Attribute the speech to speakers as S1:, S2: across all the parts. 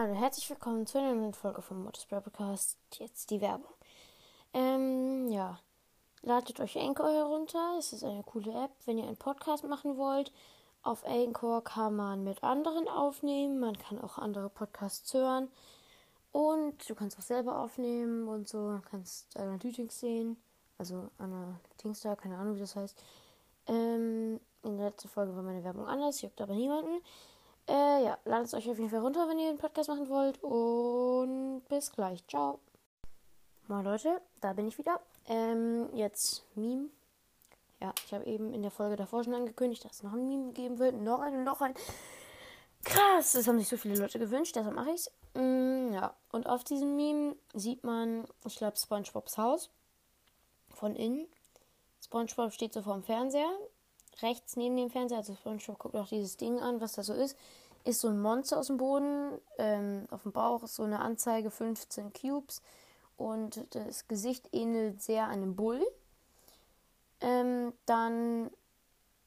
S1: Hallo, herzlich willkommen zu einer neuen Folge vom Modus Podcast. Jetzt die Werbung. Ähm, ja. Ladet euch Anchor herunter. Es ist eine coole App, wenn ihr einen Podcast machen wollt. Auf Anchor kann man mit anderen aufnehmen. Man kann auch andere Podcasts hören. Und du kannst auch selber aufnehmen und so. Du kannst Analytics sehen. Also Analytics da, keine Ahnung, wie das heißt. Ähm, in der letzten Folge war meine Werbung anders, juckt aber niemanden. Äh, ja, ladet es euch auf jeden Fall runter, wenn ihr einen Podcast machen wollt. Und bis gleich. Ciao. Moin Leute, da bin ich wieder. Ähm, jetzt Meme. Ja, ich habe eben in der Folge davor schon angekündigt, dass es noch ein Meme geben wird. Noch ein, noch ein. Krass, das haben sich so viele Leute gewünscht, deshalb mache ich es. Mm, ja, und auf diesem Meme sieht man, ich glaube, SpongeBobs Haus. Von innen. SpongeBob steht so vorm Fernseher rechts neben dem Fernseher, also SpongeBob guckt auch dieses Ding an, was da so ist, ist so ein Monster aus dem Boden. Ähm, auf dem Bauch ist so eine Anzeige 15 Cubes und das Gesicht ähnelt sehr einem Bull. Ähm, dann,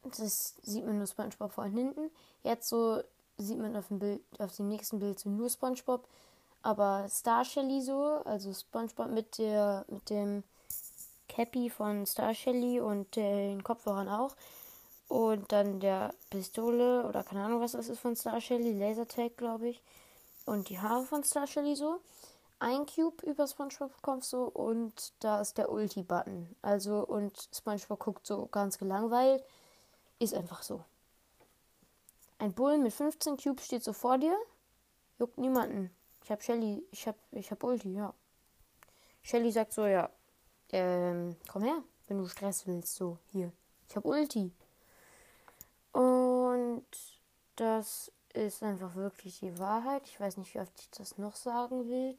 S1: das sieht man nur SpongeBob vorne hinten. Jetzt so sieht man auf dem Bild, auf dem nächsten Bild so nur SpongeBob, aber Star Shelly so, also SpongeBob mit der, mit dem Cappy von Star Shelly und den Kopfhörern auch. Und dann der Pistole oder keine Ahnung, was das ist von Star Shelly, Lasertag, glaube ich. Und die Haare von Star Shelly so. Ein Cube über SpongeBob kommt so und da ist der Ulti-Button. Also und SpongeBob guckt so ganz gelangweilt. Ist einfach so. Ein Bull mit 15 Cubes steht so vor dir. Juckt niemanden. Ich hab Shelly, ich hab, ich hab Ulti, ja. Shelly sagt so, ja, ähm, komm her, wenn du Stress willst, so, hier. Ich hab Ulti. Das ist einfach wirklich die Wahrheit. Ich weiß nicht, wie oft ich das noch sagen will.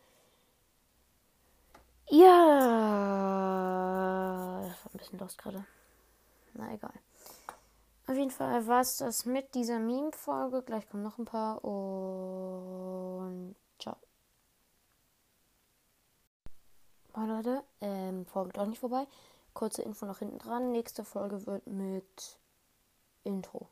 S1: Ja, das war ein bisschen los gerade. Na egal. Auf jeden Fall war es das mit dieser Meme-Folge. Gleich kommen noch ein paar und ciao. Moin Leute, ähm, Folge doch nicht vorbei. Kurze Info noch hinten dran. Nächste Folge wird mit Intro.